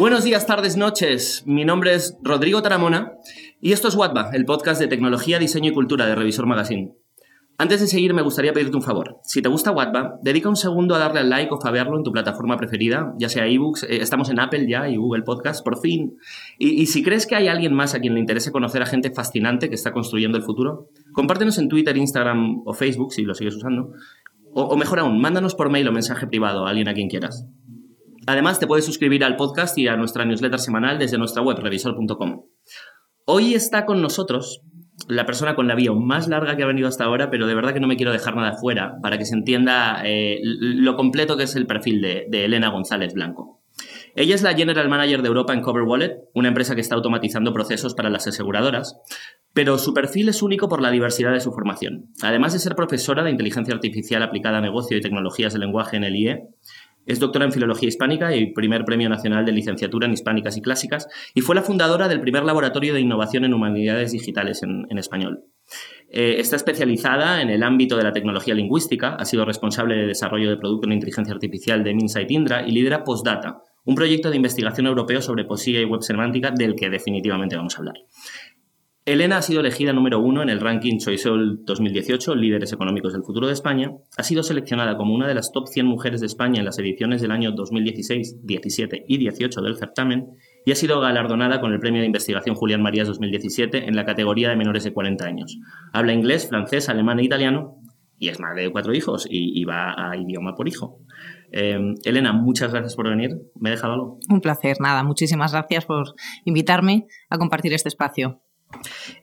Buenos días, tardes, noches. Mi nombre es Rodrigo Taramona y esto es Watba, el podcast de tecnología, diseño y cultura de Revisor Magazine. Antes de seguir, me gustaría pedirte un favor. Si te gusta Watba, dedica un segundo a darle al like o favearlo en tu plataforma preferida, ya sea ebooks, eh, estamos en Apple ya y Google Podcast, por fin. Y, y, si crees que hay alguien más a quien le interese conocer a gente fascinante que está construyendo el futuro, compártenos en Twitter, Instagram o Facebook, si lo sigues usando. O, o mejor aún, mándanos por mail o mensaje privado a alguien a quien quieras. Además, te puedes suscribir al podcast y a nuestra newsletter semanal desde nuestra web, revisor.com. Hoy está con nosotros la persona con la bio más larga que ha venido hasta ahora, pero de verdad que no me quiero dejar nada fuera para que se entienda eh, lo completo que es el perfil de, de, Elena González Blanco. Ella es la General Manager de Europa en Cover Wallet, una empresa que está automatizando procesos para las aseguradoras, pero su perfil es único por la diversidad de su formación. Además de ser profesora de inteligencia artificial aplicada a negocio y tecnologías de lenguaje en el IE, es doctora en Filología Hispánica y primer Premio Nacional de Licenciatura en Hispánicas y Clásicas y fue la fundadora del primer laboratorio de innovación en humanidades digitales en, español. Eh, está especializada en el ámbito de la tecnología lingüística, ha sido responsable de desarrollo de producto en inteligencia artificial de Minsight Indra y lidera Postdata, un proyecto de investigación europeo sobre poesía y web semántica del que definitivamente vamos a hablar. Elena ha sido elegida número uno en el ranking Choiseul 2018, Líderes Económicos del Futuro de España. Ha sido seleccionada como una de las top 100 mujeres de España en las ediciones del año 2016, 17 y 18 del certamen y ha sido galardonada con el Premio de Investigación Julián Marías 2017 en la categoría de menores de 40 años. Habla inglés, francés, alemán e italiano y es madre de cuatro hijos y, va a idioma por hijo. Eh, Elena, muchas gracias por venir. ¿Me he dejado algo? Un placer, nada. Muchísimas gracias por invitarme a compartir este espacio.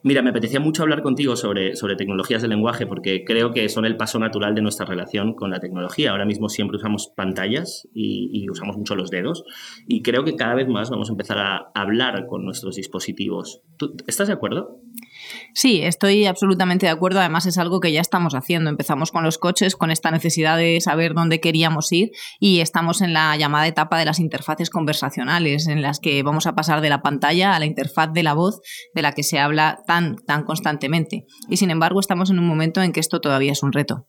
Mira, me apetecía mucho hablar contigo sobre, sobre tecnologías de lenguaje porque creo que son el paso natural de nuestra relación con la tecnología. Ahora mismo siempre usamos pantallas y, usamos mucho los dedos y creo que cada vez más vamos a empezar a hablar con nuestros dispositivos. ¿Tú, ¿Estás de acuerdo? Sí, estoy absolutamente de acuerdo. Además, es algo que ya estamos haciendo. Empezamos con los coches, con esta necesidad de saber dónde queríamos ir y estamos en la llamada etapa de las interfaces conversacionales, en las que vamos a pasar de la pantalla a la interfaz de la voz, de la que se habla tan, tan constantemente. Y sin embargo, estamos en un momento en que esto todavía es un reto.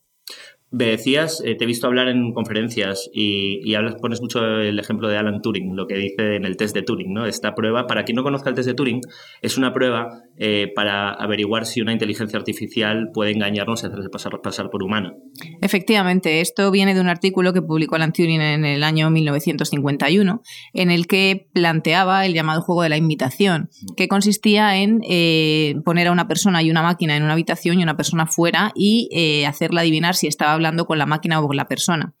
Me decías, eh, te he visto hablar en conferencias y, hablas, pones mucho el ejemplo de Alan Turing, lo que dice en el test de Turing, ¿no? Esta prueba, para quien no conozca el test de Turing, es una prueba eh, para averiguar si una inteligencia artificial puede engañarnos y hacerse pasar, por humana. Efectivamente, esto viene de un artículo que publicó Alan Turing en el año 1951, en el que planteaba el llamado juego de la imitación, que consistía en eh, poner a una persona y una máquina en una habitación y una persona fuera y eh, hacerla adivinar si estaba hablando con la máquina o con la persona.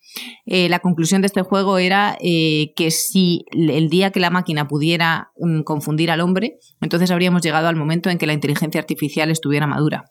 Eh, la conclusión de este juego era que si el día que la máquina pudiera um, confundir al hombre, entonces habríamos llegado al momento en que la inteligencia artificial estuviera madura.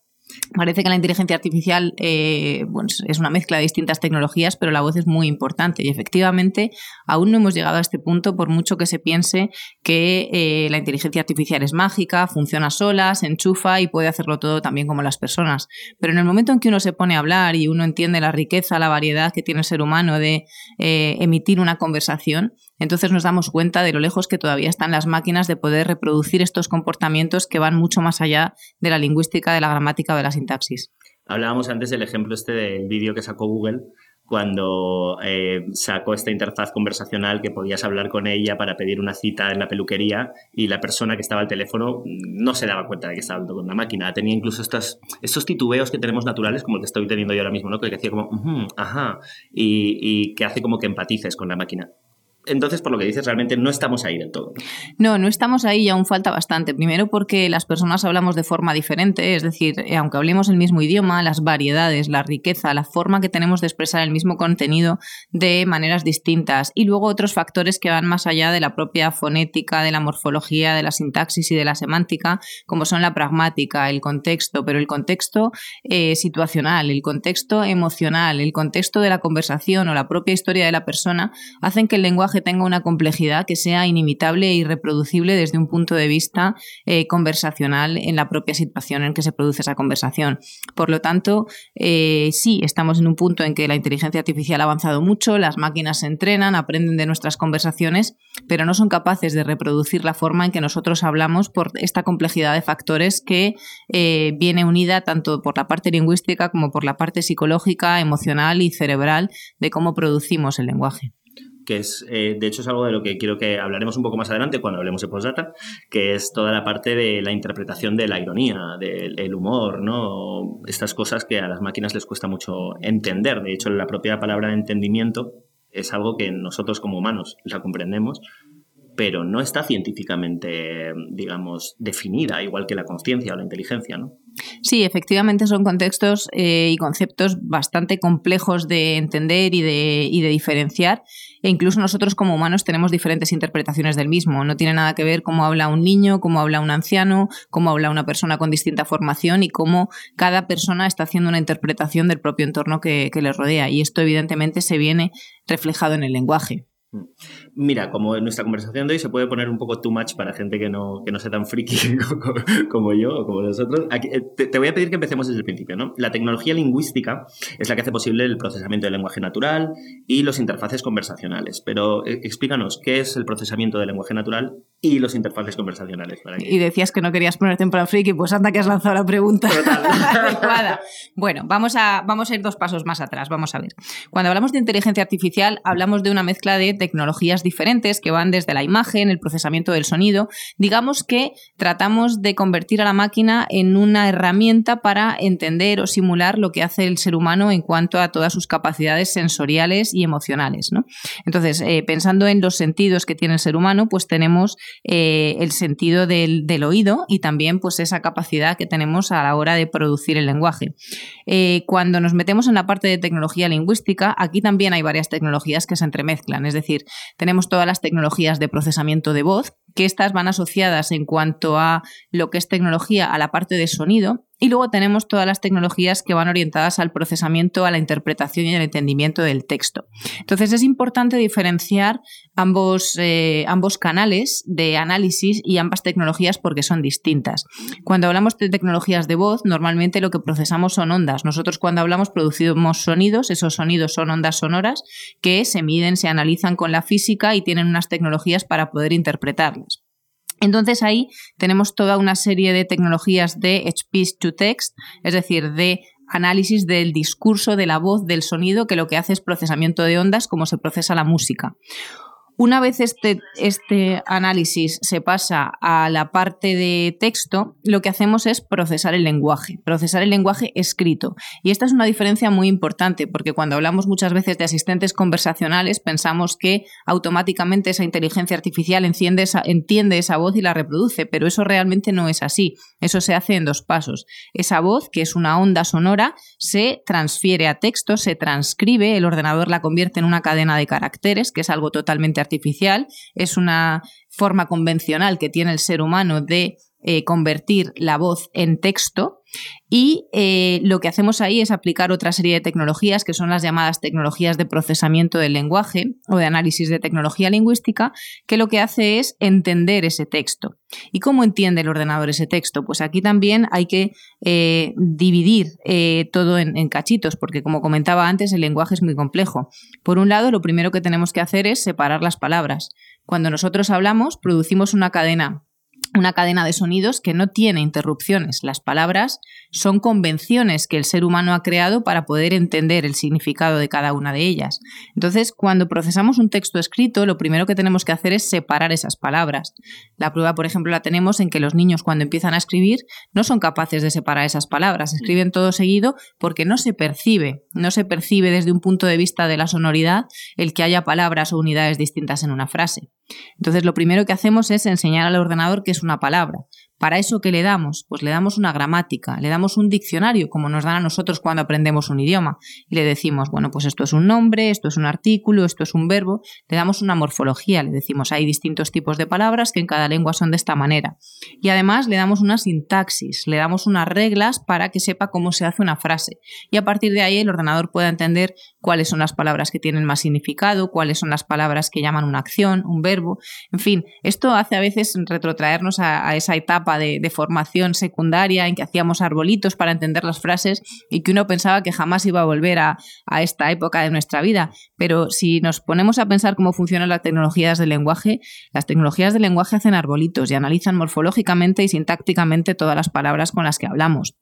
Parece que la inteligencia artificial eh, es una mezcla de distintas tecnologías, pero la voz es muy importante y efectivamente aún no hemos llegado a este punto por mucho que se piense que eh, la inteligencia artificial es mágica, funciona sola, se enchufa y puede hacerlo todo también como las personas. Pero en el momento en que uno se pone a hablar y uno entiende la riqueza, la variedad que tiene el ser humano de eh, emitir una conversación, entonces nos damos cuenta de lo lejos que todavía están las máquinas de poder reproducir estos comportamientos que van mucho más allá de la lingüística, de la gramática o de la sintaxis. Hablábamos antes del ejemplo este del vídeo que sacó Google cuando eh, sacó esta interfaz conversacional que podías hablar con ella para pedir una cita en la peluquería y la persona que estaba al teléfono no se daba cuenta de que estaba hablando con una máquina. Tenía incluso estos titubeos que tenemos naturales, como el que estoy teniendo yo ahora mismo, ¿no? que decía como, ajá, y, y que hace como que empatices con la máquina entonces, por lo que dices, realmente no estamos ahí del todo. No, no estamos ahí y aún falta bastante. Primero porque las personas hablamos de forma diferente, es decir, eh, aunque hablemos el mismo idioma, las variedades, la riqueza, la forma que tenemos de expresar el mismo contenido de maneras distintas. Y luego otros factores que van más allá de la propia fonética, de la morfología, de la sintaxis y de la semántica, como son la pragmática, el contexto, pero el contexto eh, situacional, el contexto emocional, el contexto de la conversación o la propia historia de la persona, hacen que el lenguaje tenga una complejidad que sea inimitable e irreproducible desde un punto de vista eh, conversacional en la propia situación en que se produce esa conversación. Por lo tanto, eh, sí, estamos en un punto en que la inteligencia artificial ha avanzado mucho, las máquinas se entrenan, aprenden de nuestras conversaciones, pero no son capaces de reproducir la forma en que nosotros hablamos por esta complejidad de factores que eh, viene unida tanto por la parte lingüística como por la parte psicológica, emocional y cerebral de cómo producimos el lenguaje. Que es, eh, de hecho, es algo de lo que quiero que hablaremos un poco más adelante cuando hablemos de postdata, que es toda la parte de la interpretación de la ironía, del humor, ¿no? Estas cosas que a las máquinas les cuesta mucho entender. De hecho, la propia palabra entendimiento es algo que nosotros como humanos la comprendemos, pero no está científicamente, digamos, definida, igual que la conciencia o la inteligencia, ¿no? Sí, efectivamente son contextos eh, y conceptos bastante complejos de entender y de, y de, diferenciar. E incluso nosotros como humanos tenemos diferentes interpretaciones del mismo. No tiene nada que ver cómo habla un niño, cómo habla un anciano, cómo habla una persona con distinta formación y cómo cada persona está haciendo una interpretación del propio entorno que, que le rodea. Y esto evidentemente se viene reflejado en el lenguaje. Mira, como en nuestra conversación de hoy se puede poner un poco too much para gente que no, que no sea tan friki como, yo o como nosotros, eh, te, voy a pedir que empecemos desde el principio. ¿no? La tecnología lingüística es la que hace posible el procesamiento del lenguaje natural y los interfaces conversacionales. Pero eh, explícanos, ¿qué es el procesamiento del lenguaje natural y los interfaces conversacionales? Y decías que no querías ponerte en plan friki, pues anda que has lanzado la pregunta adecuada. bueno, vamos a, vamos a ir dos pasos más atrás. Vamos a ver. Cuando hablamos de inteligencia artificial, hablamos de una mezcla de tecnologías diferentes que van desde la imagen, el procesamiento del sonido. Digamos que tratamos de convertir a la máquina en una herramienta para entender o simular lo que hace el ser humano en cuanto a todas sus capacidades sensoriales y emocionales. Entonces, eh, pensando en los sentidos que tiene el ser humano, pues tenemos eh, el sentido del, oído y también pues esa capacidad que tenemos a la hora de producir el lenguaje. Eh, cuando nos metemos en la parte de tecnología lingüística, aquí también hay varias tecnologías que se entremezclan, es decir, tenemos todas las tecnologías de procesamiento de voz, que estas van asociadas en cuanto a lo que es tecnología a la parte de sonido y luego tenemos todas las tecnologías que van orientadas al procesamiento, a la interpretación y al entendimiento del texto. Entonces es importante diferenciar ambos, eh, ambos canales de análisis y ambas tecnologías porque son distintas. Cuando hablamos de tecnologías de voz, normalmente lo que procesamos son ondas. Nosotros cuando hablamos producimos sonidos, esos sonidos son ondas sonoras que se miden, se analizan con la física y tienen unas tecnologías para poder interpretarlas. Entonces ahí tenemos toda una serie de tecnologías de speech to text, es decir, de análisis del discurso, de la voz, del sonido, que lo que hace es procesamiento de ondas como se procesa la música. Una vez este, este, análisis se pasa a la parte de texto, lo que hacemos es procesar el lenguaje, procesar el lenguaje escrito. Y esta es una diferencia muy importante porque cuando hablamos muchas veces de asistentes conversacionales pensamos que automáticamente esa inteligencia artificial entiende esa, entiende esa voz y la reproduce, pero eso realmente no es así. Eso se hace en dos pasos. Esa voz, que es una onda sonora, se transfiere a texto, se transcribe, el ordenador la convierte en una cadena de caracteres, que es algo totalmente artificial, es una forma convencional que tiene el ser humano de eh, convertir la voz en texto y eh, lo que hacemos ahí es aplicar otra serie de tecnologías que son las llamadas tecnologías de procesamiento del lenguaje o de análisis de tecnología lingüística, que lo que hace es entender ese texto. ¿Y cómo entiende el ordenador ese texto? Pues aquí también hay que eh, dividir todo en, en cachitos, porque como comentaba antes, el lenguaje es muy complejo. Por un lado, lo primero que tenemos que hacer es separar las palabras. Cuando nosotros hablamos, producimos una cadena una cadena de sonidos que no tiene interrupciones. Las palabras son convenciones que el ser humano ha creado para poder entender el significado de cada una de ellas. Entonces, cuando procesamos un texto escrito, lo primero que tenemos que hacer es separar esas palabras. La prueba, por ejemplo, la tenemos en que los niños cuando empiezan a escribir no son capaces de separar esas palabras, escriben todo seguido porque no se percibe, no se percibe desde un punto de vista de la sonoridad el que haya palabras o unidades distintas en una frase. Entonces, lo primero que hacemos es enseñar al ordenador qué es una palabra. ¿Para eso qué le damos? Pues le damos una gramática, le damos un diccionario, como nos dan a nosotros cuando aprendemos un idioma. Y le decimos, bueno, pues esto es un nombre, esto es un artículo, esto es un verbo. Le damos una morfología, le decimos, hay distintos tipos de palabras que en cada lengua son de esta manera. Y además le damos una sintaxis, le damos unas reglas para que sepa cómo se hace una frase. Y a partir de ahí el ordenador pueda entender cuáles son las palabras que tienen más significado, cuáles son las palabras que llaman una acción, un verbo. En fin, esto hace a veces retrotraernos a, a esa etapa de, formación secundaria en que hacíamos arbolitos para entender las frases y que uno pensaba que jamás iba a volver a, esta época de nuestra vida. Pero si nos ponemos a pensar cómo funcionan las tecnologías del lenguaje, las tecnologías del lenguaje hacen arbolitos y analizan morfológicamente y sintácticamente todas las palabras con las que hablamos.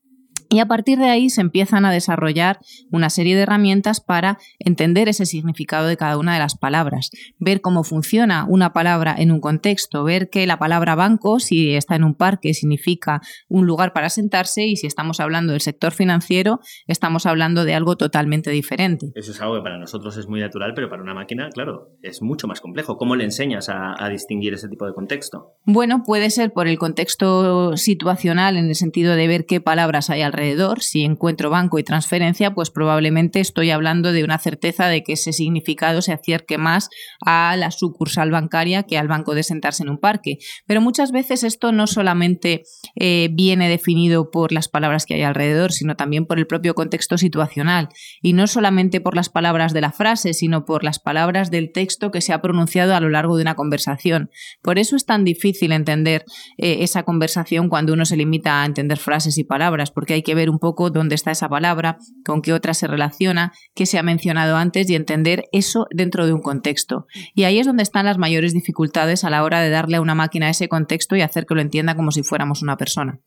Y a partir de ahí se empiezan a desarrollar una serie de herramientas para entender ese significado de cada una de las palabras, ver cómo funciona una palabra en un contexto, ver que la palabra banco, si está en un parque, significa un lugar para sentarse y si estamos hablando del sector financiero, estamos hablando de algo totalmente diferente. Eso es algo que para nosotros es muy natural, pero para una máquina, claro, es mucho más complejo. ¿Cómo le enseñas a, a distinguir ese tipo de contexto? Bueno, puede ser por el contexto situacional en el sentido de ver qué palabras hay alrededor alrededor, si encuentro banco y transferencia, pues probablemente estoy hablando de una certeza de que ese significado se acerque más a la sucursal bancaria que al banco de sentarse en un parque. Pero muchas veces esto no solamente eh, viene definido por las palabras que hay alrededor, sino también por el propio contexto situacional. Y no solamente por las palabras de la frase, sino por las palabras del texto que se ha pronunciado a lo largo de una conversación. Por eso es tan difícil entender eh, esa conversación cuando uno se limita a entender frases y palabras, porque hay que ver un poco dónde está esa palabra, con qué otra se relaciona, qué se ha mencionado antes y entender eso dentro de un contexto. Y ahí es donde están las mayores dificultades a la hora de darle a una máquina ese contexto y hacer que lo entienda como si fuéramos una persona.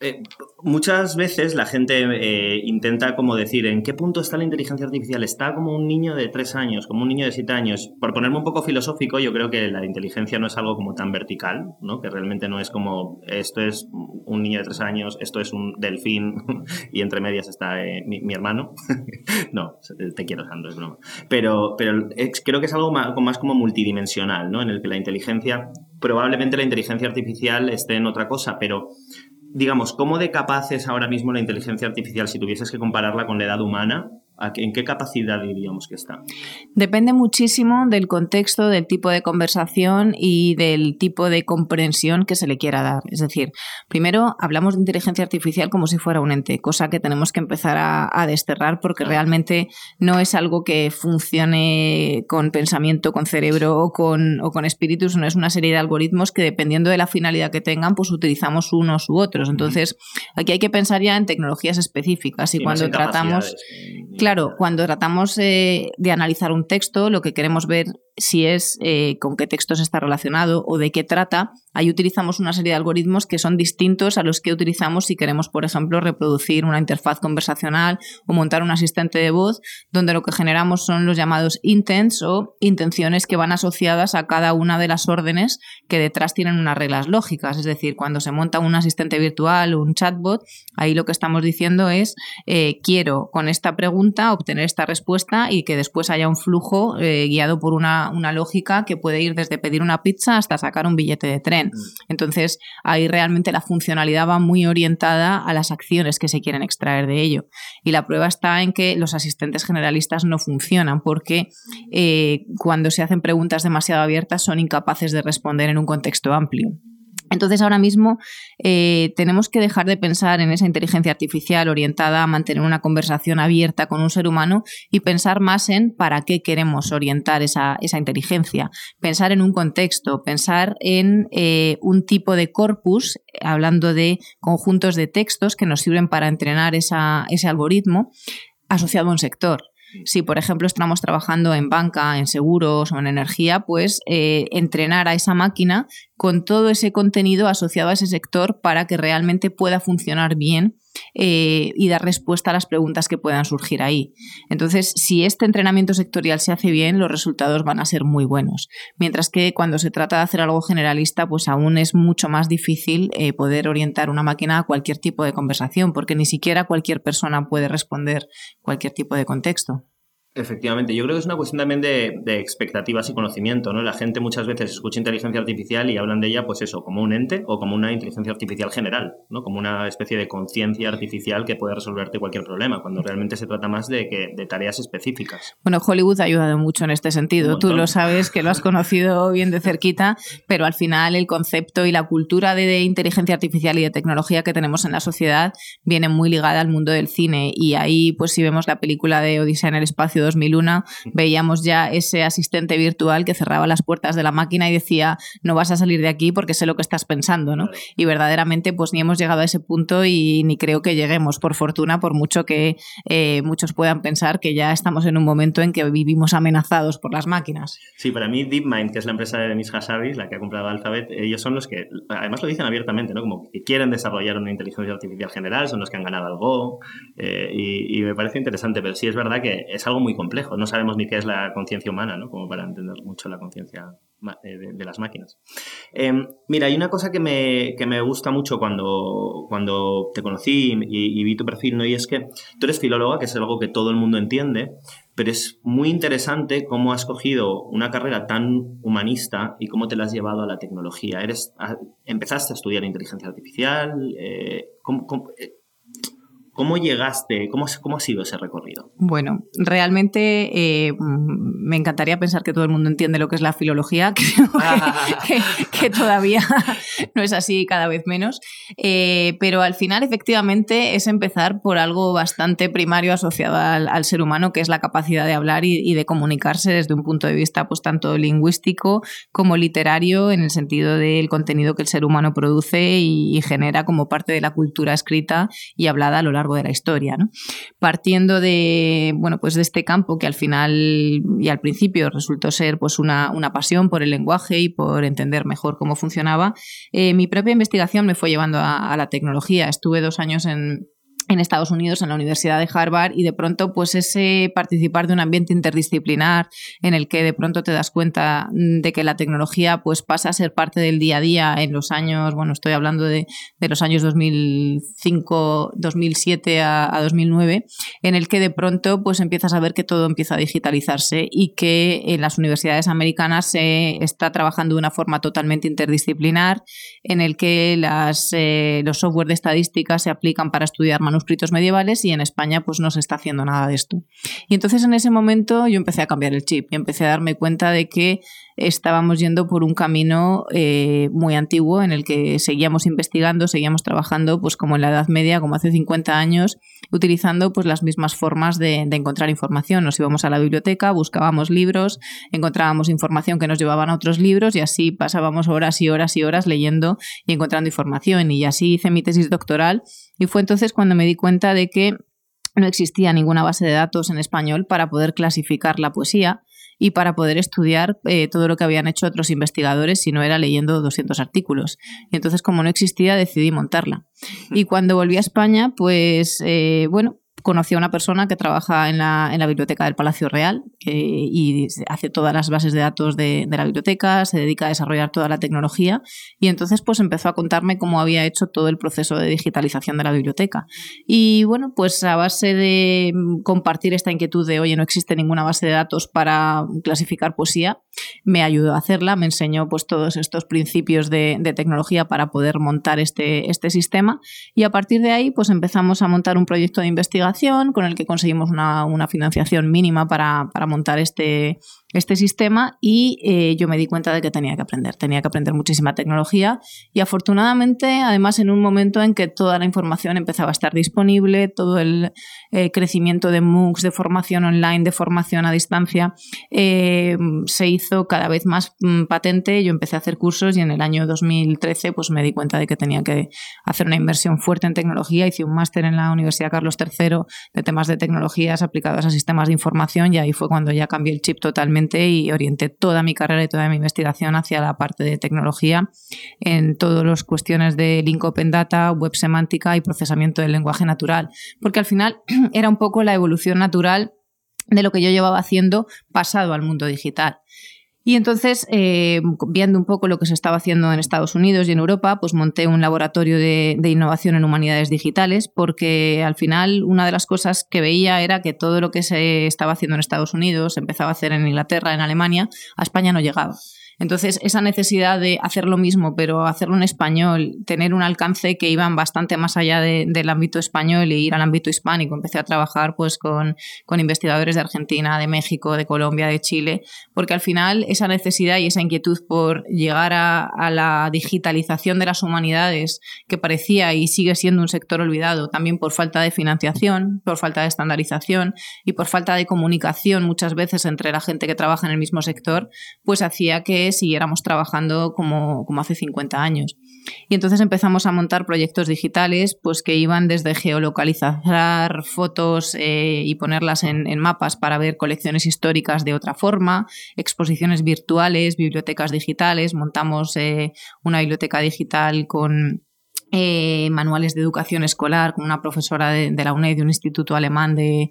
Eh, muchas veces la gente eh, intenta como decir en qué punto está la inteligencia artificial. Está como un niño de tres años, como un niño de siete años. Por ponerme un poco filosófico, yo creo que la inteligencia no es algo como tan vertical, ¿no? que realmente no es como esto es un niño de tres años, esto es un delfín y entre medias está eh, mi, hermano. no, te quiero, Sandro, es broma. Pero, pero creo que es algo más, más como multidimensional, ¿no? en el que la inteligencia, probablemente la inteligencia artificial esté en otra cosa, pero digamos, ¿cómo de capaz es ahora mismo la inteligencia artificial si tuvieses que compararla con la edad humana? ¿En qué capacidad diríamos que está? Depende muchísimo del contexto, del tipo de conversación y del tipo de comprensión que se le quiera dar. Es decir, primero hablamos de inteligencia artificial como si fuera un ente, cosa que tenemos que empezar a, desterrar porque realmente no es algo que funcione con pensamiento, con cerebro o con, o con espíritus, no es una serie de algoritmos que dependiendo de la finalidad que tengan, pues utilizamos unos u otros. Entonces, aquí hay que pensar ya en tecnologías específicas y, cuando tratamos... Claro, cuando tratamos eh, de analizar un texto, lo que queremos ver si es eh, con qué textos está relacionado o de qué trata, ahí utilizamos una serie de algoritmos que son distintos a los que utilizamos si queremos, por ejemplo, reproducir una interfaz conversacional o montar un asistente de voz, donde lo que generamos son los llamados intents o intenciones que van asociadas a cada una de las órdenes que detrás tienen unas reglas lógicas. Es decir, cuando se monta un asistente virtual o un chatbot, ahí lo que estamos diciendo es eh, quiero con esta pregunta obtener esta respuesta y que después haya un flujo eh, guiado por una una, lógica que puede ir desde pedir una pizza hasta sacar un billete de tren. Mm. Entonces, ahí realmente la funcionalidad va muy orientada a las acciones que se quieren extraer de ello. Y la prueba está en que los asistentes generalistas no funcionan porque eh, cuando se hacen preguntas demasiado abiertas son incapaces de responder en un contexto amplio. Entonces ahora mismo eh, tenemos que dejar de pensar en esa inteligencia artificial orientada a mantener una conversación abierta con un ser humano y pensar más en para qué queremos orientar esa, inteligencia. Pensar en un contexto, pensar en eh, un tipo de corpus, hablando de conjuntos de textos que nos sirven para entrenar ese algoritmo asociado a un sector. Si, por ejemplo, estamos trabajando en banca, en seguros o en energía, pues eh, entrenar a esa máquina con todo ese contenido asociado a ese sector para que realmente pueda funcionar bien eh, y dar respuesta a las preguntas que puedan surgir ahí. Entonces, si este entrenamiento sectorial se hace bien, los resultados van a ser muy buenos. Mientras que cuando se trata de hacer algo generalista, pues aún es mucho más difícil eh, poder orientar una máquina a cualquier tipo de conversación, porque ni siquiera cualquier persona puede responder cualquier tipo de contexto. Efectivamente, yo creo que es una cuestión también de, expectativas y conocimiento, ¿no? La gente muchas veces escucha inteligencia artificial y hablan de ella, pues eso, como un ente o como una inteligencia artificial general, ¿no? Como una especie de conciencia artificial que puede resolverte cualquier problema, cuando realmente se trata más de, que, de tareas específicas. Bueno, Hollywood ha ayudado mucho en este sentido. Tú lo sabes, que lo has conocido bien de cerquita, pero al final el concepto y la cultura de, de inteligencia artificial y de tecnología que tenemos en la sociedad viene muy ligada al mundo del cine y ahí, pues si vemos la película de Odisea en el espacio 2001 veíamos ya ese asistente virtual que cerraba las puertas de la máquina y decía, no vas a salir de aquí porque sé lo que estás pensando, ¿no? Y verdaderamente pues ni hemos llegado a ese punto y ni creo que lleguemos, por fortuna, por mucho que eh, muchos puedan pensar que ya estamos en un momento en que vivimos amenazados por las máquinas. Sí, para mí DeepMind, que es la empresa de Denis Hassabis, la que ha comprado Alphabet, ellos son los que, además lo dicen abiertamente, ¿no? Como que quieren desarrollar una inteligencia artificial general, son los que han ganado el Go, eh, y, me parece interesante, pero sí es verdad que es algo muy complejo, no sabemos ni qué es la conciencia humana, ¿no? Como para entender mucho la conciencia eh, de, las máquinas. Em, mira, hay una cosa que me, que me, gusta mucho cuando, cuando te conocí y, y, vi tu perfil, ¿no? Y es que tú eres filóloga, que es algo que todo el mundo entiende, pero es muy interesante cómo has cogido una carrera tan humanista y cómo te la has llevado a la tecnología. Eres, empezaste a estudiar inteligencia artificial. Eh, eh, ¿Cómo llegaste? ¿Cómo, ¿Cómo, ha sido ese recorrido? Bueno, realmente eh, me encantaría pensar que todo el mundo entiende lo que es la filología, que, todavía no es así cada vez menos, eh, pero al final efectivamente es empezar por algo bastante primario asociado al, ser humano, que es la capacidad de hablar y, de comunicarse desde un punto de vista pues tanto lingüístico como literario, en el sentido del contenido que el ser humano produce y genera como parte de la cultura escrita y hablada a lo largo de la historia. Partiendo de, bueno, pues de este campo que al final y al principio resultó ser pues una, pasión por el lenguaje y por entender mejor cómo funcionaba, eh, mi propia investigación me fue llevando a la tecnología. Estuve dos años en, en Estados Unidos, en la Universidad de Harvard, y de pronto, pues ese participar de un ambiente interdisciplinar en el que de pronto te das cuenta mm, de que la tecnología pues pasa a ser parte del día a día en los años, bueno, estoy hablando de, los años 2005, 2007 a, 2009, en el que de pronto pues empiezas a ver que todo empieza a digitalizarse y que en las universidades americanas se está trabajando de una forma totalmente interdisciplinar, en el que las, eh, los software de estadística se aplican para estudiar manuscritos manuscritos medievales y en España pues no se está haciendo nada de esto. Y entonces en ese momento yo empecé a cambiar el chip y empecé a darme cuenta de que estábamos yendo por un camino eh, muy antiguo en el que seguíamos investigando, seguíamos trabajando pues como en la Edad Media, como hace 50 años, utilizando pues las mismas formas de, encontrar información. Nos íbamos a la biblioteca, buscábamos libros, encontrábamos información que nos llevaban a otros libros y así pasábamos horas y horas y horas leyendo y encontrando información. Y así hice mi tesis doctoral y fue entonces cuando me di cuenta de que no existía ninguna base de datos en español para poder clasificar la poesía y para poder estudiar eh, todo lo que habían hecho otros investigadores si no era leyendo 200 artículos. Y entonces, como no existía, decidí montarla. Y cuando volví a España, pues, eh, bueno, conocí a una persona que trabaja en la, en la biblioteca del Palacio Real eh, y hace todas las bases de datos de, de, la biblioteca, se dedica a desarrollar toda la tecnología y entonces pues empezó a contarme cómo había hecho todo el proceso de digitalización de la biblioteca. Y bueno, pues a base de compartir esta inquietud de, oye, no existe ninguna base de datos para clasificar poesía, me ayudó a hacerla, me enseñó pues todos estos principios de, de tecnología para poder montar este, este sistema y a partir de ahí pues empezamos a montar un proyecto de investigación con el que conseguimos una, financiación mínima para, para montar este, este sistema y eh, yo me di cuenta de que tenía que aprender, tenía que aprender muchísima tecnología y afortunadamente además en un momento en que toda la información empezaba a estar disponible, todo el eh, crecimiento de MOOCs, de formación online, de formación a distancia, eh, se hizo cada vez más mm, patente, yo empecé a hacer cursos y en el año 2013 pues me di cuenta de que tenía que hacer una inversión fuerte en tecnología, hice un máster en la Universidad Carlos III de temas de tecnologías aplicados a sistemas de información y ahí fue cuando ya cambié el chip totalmente y orienté toda mi carrera y toda mi investigación hacia la parte de tecnología en todas las cuestiones de link open data, web semántica y procesamiento del lenguaje natural, porque al final era un poco la evolución natural de lo que yo llevaba haciendo pasado al mundo digital. Y entonces, eh, viendo un poco lo que se estaba haciendo en Estados Unidos y en Europa, pues monté un laboratorio de, innovación en humanidades digitales, porque al final una de las cosas que veía era que todo lo que se estaba haciendo en Estados Unidos, se empezaba a hacer en Inglaterra, en Alemania, a España no llegaba. Entonces, esa necesidad de hacer lo mismo, pero hacerlo en español, tener un alcance que iban bastante más allá del ámbito español e ir al ámbito hispánico. Empecé a trabajar pues, con, con investigadores de Argentina, de México, de Colombia, de Chile, porque al final esa necesidad y esa inquietud por llegar a, a la digitalización de las humanidades, que parecía y sigue siendo un sector olvidado, también por falta de financiación, por falta de estandarización y por falta de comunicación muchas veces entre la gente que trabaja en el mismo sector, pues hacía que siguiéramos trabajando como, como hace 50 años. Y entonces empezamos a montar proyectos digitales pues que iban desde geolocalizar fotos eh, y ponerlas en, mapas para ver colecciones históricas de otra forma, exposiciones virtuales, bibliotecas digitales, montamos eh, una biblioteca digital con eh, manuales de educación escolar con una profesora de, la UNED, de un instituto alemán de,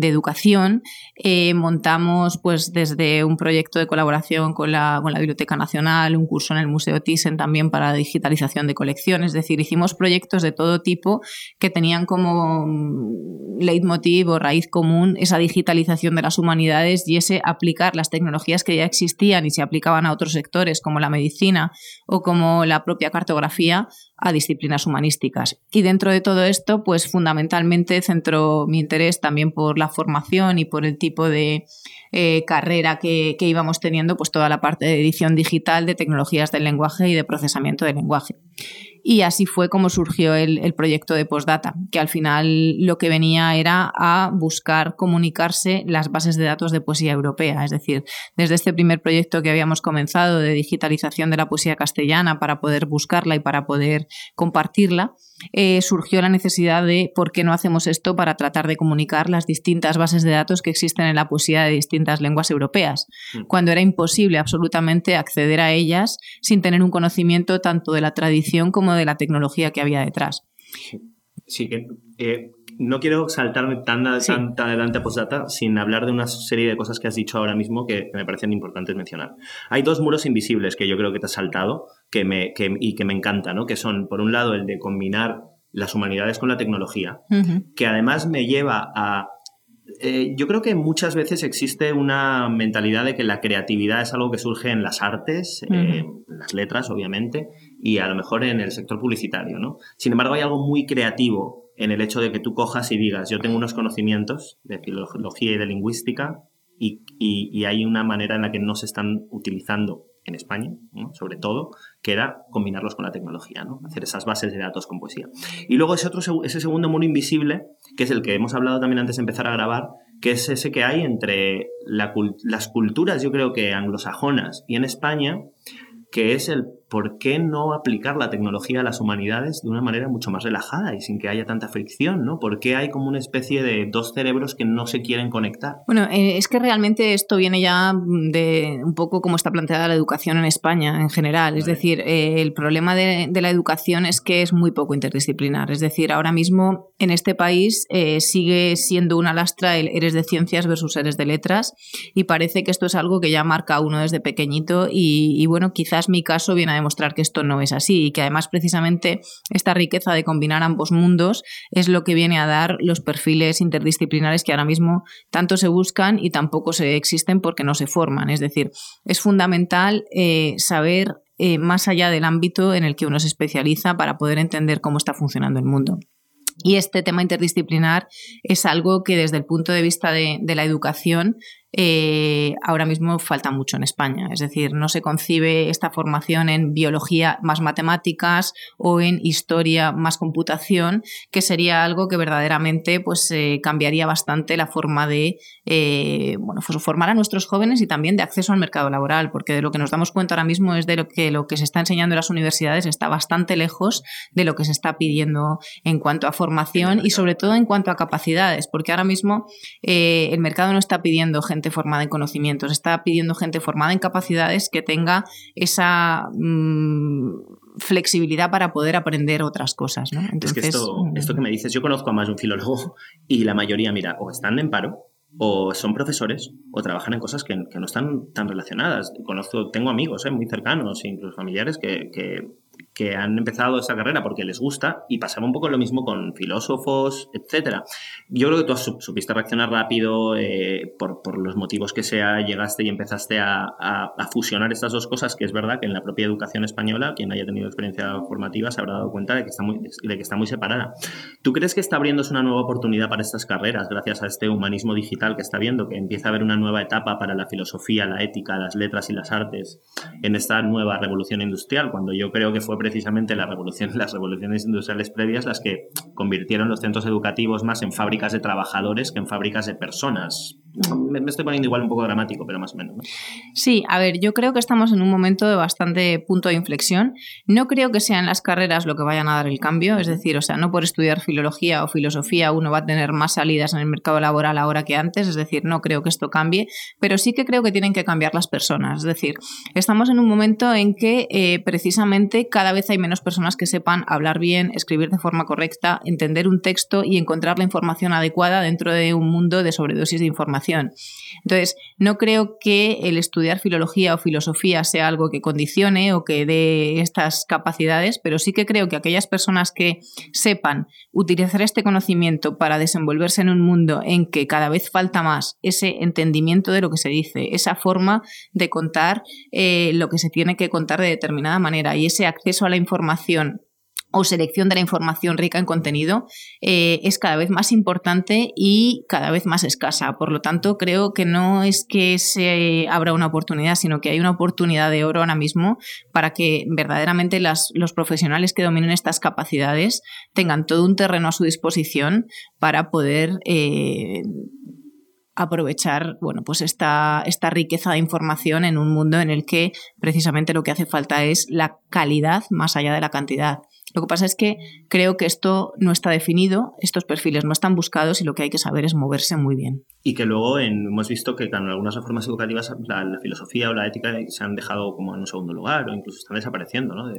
educación. Eh, montamos pues, desde un proyecto de colaboración con la, con la, Biblioteca Nacional, un curso en el Museo Thyssen también para digitalización de colecciones. Es decir, hicimos proyectos de todo tipo que tenían como mm, leitmotiv o raíz común esa digitalización de las humanidades y ese aplicar las tecnologías que ya existían y se aplicaban a otros sectores como la medicina o como la propia cartografía a disciplinas humanísticas. Y dentro de todo esto, pues fundamentalmente centró mi interés también por la formación y por el tipo de eh, carrera que, que, íbamos teniendo, pues toda la parte de edición digital, de tecnologías del lenguaje y de procesamiento del lenguaje. Y así fue como surgió el, proyecto de Postdata, que al final lo que venía era a buscar comunicarse las bases de datos de poesía europea. Es decir, desde este primer proyecto que habíamos comenzado de digitalización de la poesía castellana para poder buscarla y para poder compartirla, eh, surgió la necesidad de por qué no hacemos esto para tratar de comunicar las distintas bases de datos que existen en la poesía de distintas lenguas europeas, mm. cuando era imposible absolutamente acceder a ellas sin tener un conocimiento tanto de la tradición como de la tecnología que había detrás. Sí, que eh, no quiero saltarme tan, adelante a postdata sin hablar de una serie de cosas que has dicho ahora mismo que, me parecen importantes mencionar. Hay dos muros invisibles que yo creo que te has saltado que me, y que me encanta, ¿no? que son, por un lado, el de combinar las humanidades con la tecnología, que además me lleva a eh, yo creo que muchas veces existe una mentalidad de que la creatividad es algo que surge en las artes, eh, en las letras, obviamente, y a lo mejor en el sector publicitario, ¿no? Sin embargo, hay algo muy creativo en el hecho de que tú cojas y digas, yo tengo unos conocimientos de filología y de lingüística y, y, hay una manera en la que no se están utilizando en España, sobre todo, que era combinarlos con la tecnología, ¿no? hacer esas bases de datos con poesía. Y luego ese, otro, ese segundo muro invisible, que es el que hemos hablado también antes de empezar a grabar, que es ese que hay entre las culturas, yo creo que anglosajonas y en España, que es el ¿por qué no aplicar la tecnología a las humanidades de una manera mucho más relajada y sin que haya tanta fricción? ¿no? ¿Por qué hay como una especie de dos cerebros que no se quieren conectar? Bueno, eh, es que realmente esto viene ya de un poco como está planteada la educación en España en general. Es decir, eh, el problema de, la educación es que es muy poco interdisciplinar. Es decir, ahora mismo en este país eh, sigue siendo una lastra el eres de ciencias versus eres de letras y parece que esto es algo que ya marca uno desde pequeñito y, y bueno, quizás mi caso viene a demostrar que esto no es así y que además precisamente esta riqueza de combinar ambos mundos es lo que viene a dar los perfiles interdisciplinares que ahora mismo tanto se buscan y tampoco se existen porque no se forman. Es decir, es fundamental eh, saber eh, más allá del ámbito en el que uno se especializa para poder entender cómo está funcionando el mundo. Y este tema interdisciplinar es algo que desde el punto de vista de, de la educación eh, ahora mismo falta mucho en España. Es decir, no se concibe esta formación en biología más matemáticas o en historia más computación, que sería algo que verdaderamente pues, eh, cambiaría bastante la forma de eh, bueno, pues, formar a nuestros jóvenes y también de acceso al mercado laboral, porque de lo que nos damos cuenta ahora mismo es de lo que lo que se está enseñando en las universidades está bastante lejos de lo que se está pidiendo en cuanto a formación y sobre todo en cuanto a capacidades, porque ahora mismo el mercado no está pidiendo gente formada en conocimientos, está pidiendo gente formada en capacidades que tenga esa mm, flexibilidad para poder aprender otras cosas. ¿no? Entonces, esto, mm. esto que me dices, yo conozco a más de un filólogo y la mayoría, mira, o están en paro o son profesores o trabajan en cosas que, no están tan relacionadas. Conozco, tengo amigos ¿eh? muy cercanos, incluso familiares, que, que han empezado esa carrera porque les gusta y pasaba un poco lo mismo con filósofos, etcétera. Yo creo que tú supiste reaccionar rápido eh, por, por, los motivos que sea, llegaste y empezaste a, a, fusionar estas dos cosas, que es verdad que en la propia educación española, quien haya tenido experiencia formativa se habrá dado cuenta de que está muy, de que está muy separada. ¿Tú crees que está abriéndose una nueva oportunidad para estas carreras gracias a este humanismo digital que está viendo, que empieza a haber una nueva etapa para la filosofía, la ética, las letras y las artes en esta nueva revolución industrial, cuando yo creo que fue precisamente las revoluciones industriales previas las que convirtieron los centros educativos más en fábricas de trabajadores que en fábricas de personas. Me, estoy poniendo igual un poco dramático, pero más o menos. Sí, a ver, yo creo que estamos en un momento de bastante punto de inflexión. No creo que sean las carreras lo que vayan a dar el cambio, es decir, o sea, no por estudiar filología o filosofía uno va a tener más salidas en el mercado laboral ahora que antes, es decir, no creo que esto cambie, pero sí que creo que tienen que cambiar las personas. Es decir, estamos en un momento en que eh, precisamente cada vez hay menos personas que sepan hablar bien, escribir de forma correcta, entender un texto y encontrar la información adecuada dentro de un mundo de sobredosis de información entonces, no creo que el estudiar filología o filosofía sea algo que condicione o que dé estas capacidades, pero sí que creo que aquellas personas que sepan utilizar este conocimiento para desenvolverse en un mundo en que cada vez falta más ese entendimiento de lo que se dice, esa forma de contar eh, lo que se tiene que contar de determinada manera y ese acceso a la información o selección de la información rica en contenido eh, es cada vez más importante y cada vez más escasa. Por lo tanto, creo que no es que se abra una oportunidad, sino que hay una oportunidad de oro ahora mismo para que verdaderamente los profesionales que dominen estas capacidades tengan todo un terreno a su disposición para poder eh, aprovechar bueno, pues esta, esta riqueza de información en un mundo en el que precisamente lo que hace falta es la calidad más allá de la cantidad. Lo que pasa es que creo que esto no está definido, estos perfiles no están buscados y lo que hay que saber es moverse muy bien. Y que luego hemos visto que en algunas reformas educativas la, filosofía o la ética se han dejado como en un segundo lugar o incluso están desapareciendo ¿no?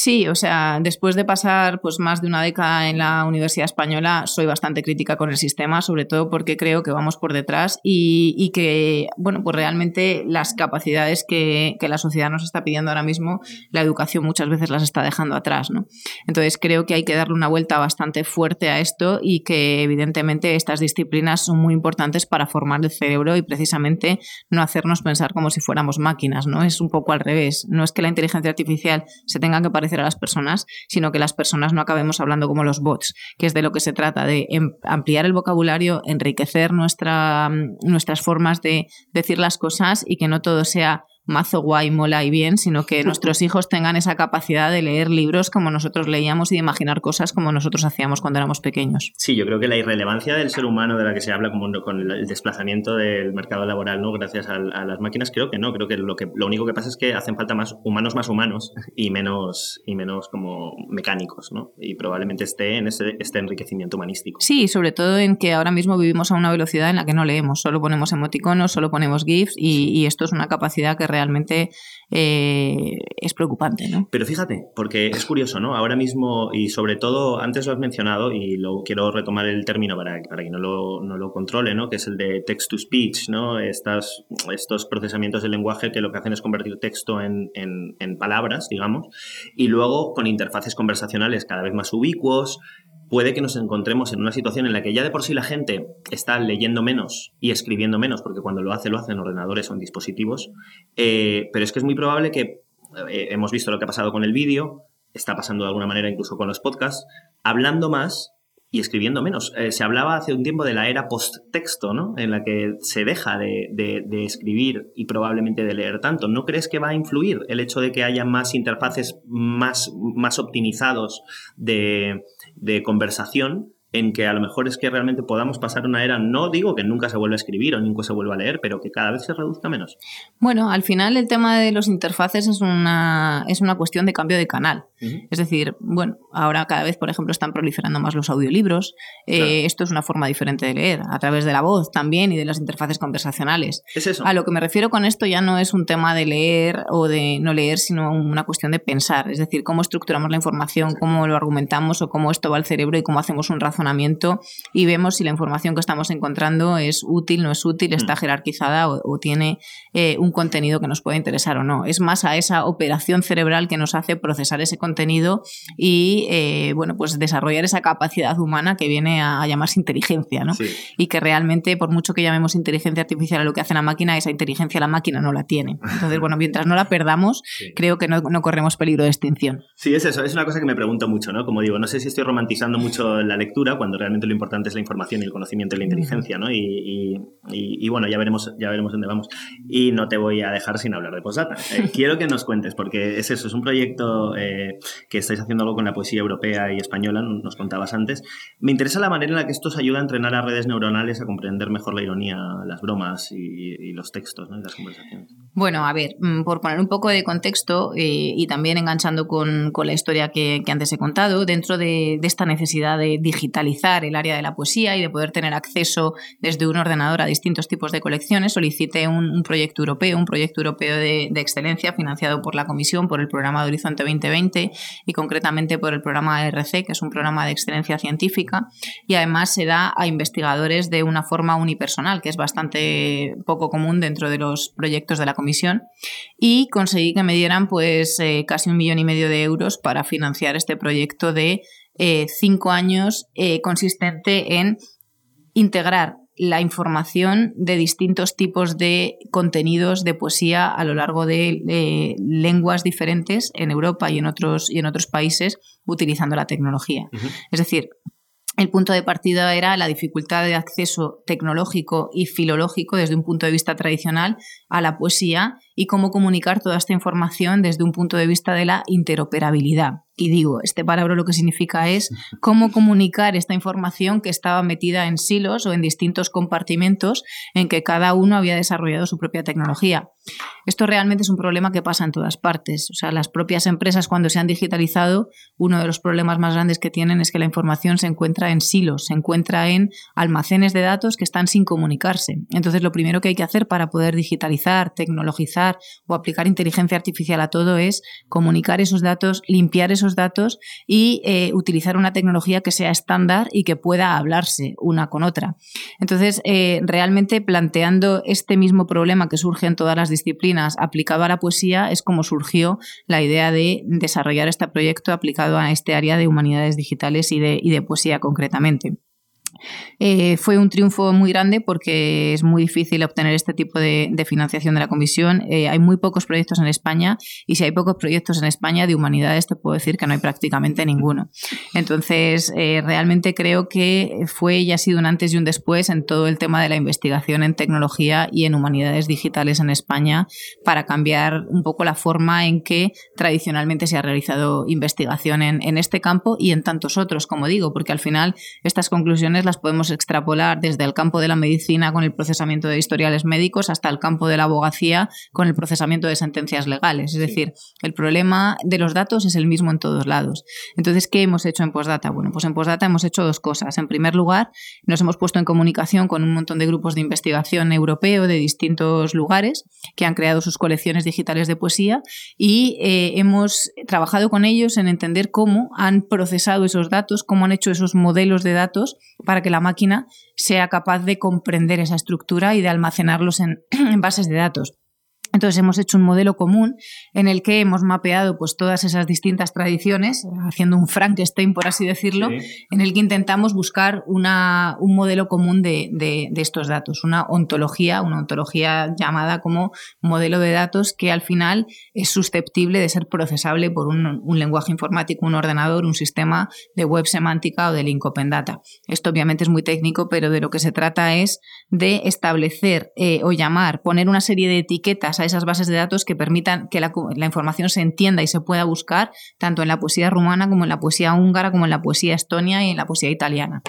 Sí, o sea, después de pasar pues más de una década en la Universidad Española, soy bastante crítica con el sistema, sobre todo porque creo que vamos por detrás y, que, bueno, pues realmente las capacidades que, la sociedad nos está pidiendo ahora mismo, la educación muchas veces las está dejando atrás, ¿no? Entonces creo que hay que darle una vuelta bastante fuerte a esto y que evidentemente estas disciplinas son muy importantes para formar el cerebro y precisamente no hacernos pensar como si fuéramos máquinas, ¿no? Es un poco al revés. No es que la inteligencia artificial se tenga que parecer a las personas, sino que las personas no acabemos hablando como los bots, que es de lo que se trata, de em, ampliar el vocabulario, enriquecer nuestra, nuestras formas de decir las cosas y que no todo sea mazo guay, mola y bien, sino que nuestros hijos tengan esa capacidad de leer libros como nosotros leíamos y de imaginar cosas como nosotros hacíamos cuando éramos pequeños. Sí, yo creo que la irrelevancia del ser humano de la que se habla como con el desplazamiento del mercado laboral, ¿no? Gracias a, las máquinas, creo que no, creo que lo que lo único que pasa es que hacen falta más humanos más humanos y menos y menos como mecánicos, ¿no? Y probablemente esté en ese este enriquecimiento humanístico. Sí, sobre todo en que ahora mismo vivimos a una velocidad en la que no leemos, solo ponemos emoticonos, solo ponemos GIFs y, y esto es una capacidad que realmente realmente eh, es preocupante. ¿no? Pero fíjate, porque es curioso, ¿no? Ahora mismo, y sobre todo, antes lo has mencionado, y lo quiero retomar el término para, para que no lo, no lo controle, ¿no? Que es el de text-to-speech, ¿no? Estas, estos procesamientos del lenguaje que lo que hacen es convertir texto en, en, en palabras, digamos, y luego con interfaces conversacionales cada vez más ubicuos, puede que nos encontremos en una situación en la que ya de por sí la gente está leyendo menos y escribiendo menos, porque cuando lo hace lo hace en ordenadores o en dispositivos, eh, pero es que es muy probable que, eh, hemos visto lo que ha pasado con el vídeo, está pasando de alguna manera incluso con los podcasts, hablando más y escribiendo menos. Eh, se hablaba hace un tiempo de la era post-texto, ¿no? En la que se deja de, de, escribir y probablemente de leer tanto. ¿No crees que va a influir el hecho de que haya más interfaces más, más optimizados de, de conversación en que a lo mejor es que realmente podamos pasar una era, no digo que nunca se vuelva a escribir o nunca se vuelva a leer, pero que cada vez se reduzca menos. Bueno, al final el tema de los interfaces es una, es una cuestión de cambio de canal. Es decir, bueno, ahora cada vez, por ejemplo, están proliferando más los audiolibros. Eh, esto es una forma diferente de leer, a través de la voz también y de las interfaces conversacionales. Es eso. A lo que me refiero con esto ya no es un tema de leer o de no leer, sino una cuestión de pensar. Es decir, cómo estructuramos la información, cómo lo argumentamos o cómo esto va al cerebro y cómo hacemos un razonamiento razonamiento y vemos si la información que estamos encontrando es útil, no es útil, está mm. jerarquizada o, tiene eh, un contenido que nos puede interesar o no. Es más a esa operación cerebral que nos hace procesar ese contenido y eh, bueno, pues desarrollar esa capacidad humana que viene a, llamarse inteligencia, ¿no? Y que realmente, por mucho que llamemos inteligencia artificial a lo que hace la máquina, esa inteligencia la máquina no la tiene. Entonces, bueno, mientras no la perdamos, creo que no, no corremos peligro de extinción. Sí, es eso, es una cosa que me pregunto mucho, ¿no? Como digo, no sé si estoy romantizando mucho la lectura cuando realmente lo importante es la información y el conocimiento y la inteligencia, ¿no? Y, y, bueno, ya veremos, ya veremos dónde vamos. Y no te voy a dejar sin hablar de Postdata. Eh, quiero que nos cuentes, porque es eso, es un proyecto eh, que estáis haciendo algo con la poesía europea y española, nos contabas antes. Me interesa la manera en la que esto os ayuda a entrenar a redes neuronales a comprender mejor la ironía, las bromas y, los textos ¿no? y las conversaciones. Bueno, a ver, mm, por poner un poco de contexto eh, y también enganchando con, la historia que, antes he contado, dentro de, esta necesidad de digitalizar el área de la poesía y de poder tener acceso desde un ordenador a distintos tipos de colecciones, solicité un, proyecto europeo, un proyecto europeo de, excelencia financiado por la Comisión, por el programa de Horizonte 2020 y concretamente por el programa RC, que es un programa de excelencia científica, y además se da a investigadores de una forma unipersonal, que es bastante poco común dentro de los proyectos de la Comisión y conseguí que me dieran pues eh, casi un millón y medio de euros para financiar este proyecto de eh, cinco años eh, consistente en integrar la información de distintos tipos de contenidos de poesía a lo largo de lenguas diferentes en Europa y en otros, y en otros países utilizando la tecnología. Es decir, el punto de partida era la dificultad de acceso tecnológico y filológico desde un punto de vista tradicional a la poesía y cómo comunicar toda esta información desde un punto de vista de la interoperabilidad. Y digo, este palabra lo que significa es cómo comunicar esta información que estaba metida en silos o en distintos compartimentos en que cada uno había desarrollado su propia tecnología. Esto realmente es un problema que pasa en todas partes. O sea, las propias empresas cuando se han digitalizado, uno de los problemas más grandes que tienen es que la información se encuentra en silos, se encuentra en almacenes de datos que están sin comunicarse. Entonces, lo primero que hay que hacer para poder digitalizar, tecnologizar o aplicar inteligencia artificial a todo es comunicar esos datos, limpiar esos datos y eh, utilizar una tecnología que sea estándar y que pueda hablarse una con otra. Entonces, eh, realmente planteando este mismo problema que surge en todas las disciplinas aplicado a la poesía es como surgió la idea de desarrollar este proyecto aplicado a este área de humanidades digitales y de poesía concretamente. Eh, fue un triunfo muy grande porque es muy difícil obtener este tipo de, financiación de la Comisión. Eh, hay muy pocos proyectos en España y si hay pocos proyectos en España de humanidades te puedo decir que no hay prácticamente ninguno. Entonces, eh, realmente creo que fue y ha sido un antes y un después en todo el tema de la investigación en tecnología y en humanidades digitales en España para cambiar un poco la forma en que tradicionalmente se ha realizado investigación en, en este campo y en tantos otros, como digo, porque al final estas conclusiones las podemos extrapolar desde el campo de la medicina con el procesamiento de historiales médicos hasta el campo de la abogacía con el procesamiento de sentencias legales. Es decir, el problema de los datos es el mismo en todos lados. Entonces, ¿qué hemos hecho en Postdata? Bueno, pues en Postdata hemos hecho dos cosas. En primer lugar, nos hemos puesto en comunicación con un montón de grupos de investigación europeo de distintos lugares que han creado sus colecciones digitales de poesía y eh, hemos trabajado con ellos en entender cómo han procesado esos datos, cómo han hecho esos modelos de datos para que la máquina sea capaz de comprender esa estructura y de almacenarlos en, bases de datos. Entonces hemos hecho un modelo común en el que hemos mapeado pues, todas esas distintas tradiciones, haciendo un Frankenstein, por así decirlo, en el que intentamos buscar una, un modelo común de, de, estos datos, una ontología, una ontología llamada como modelo de datos que al final es susceptible de ser procesable por un, un lenguaje informático, un ordenador, un sistema de web semántica o de link open data. Esto obviamente es muy técnico, pero de lo que se trata es de establecer eh, o llamar, poner una serie de etiquetas a esas bases de datos que permitan que la, información se entienda y se pueda buscar tanto en la poesía rumana como en la poesía húngara, como en la poesía estonia y en la poesía italiana.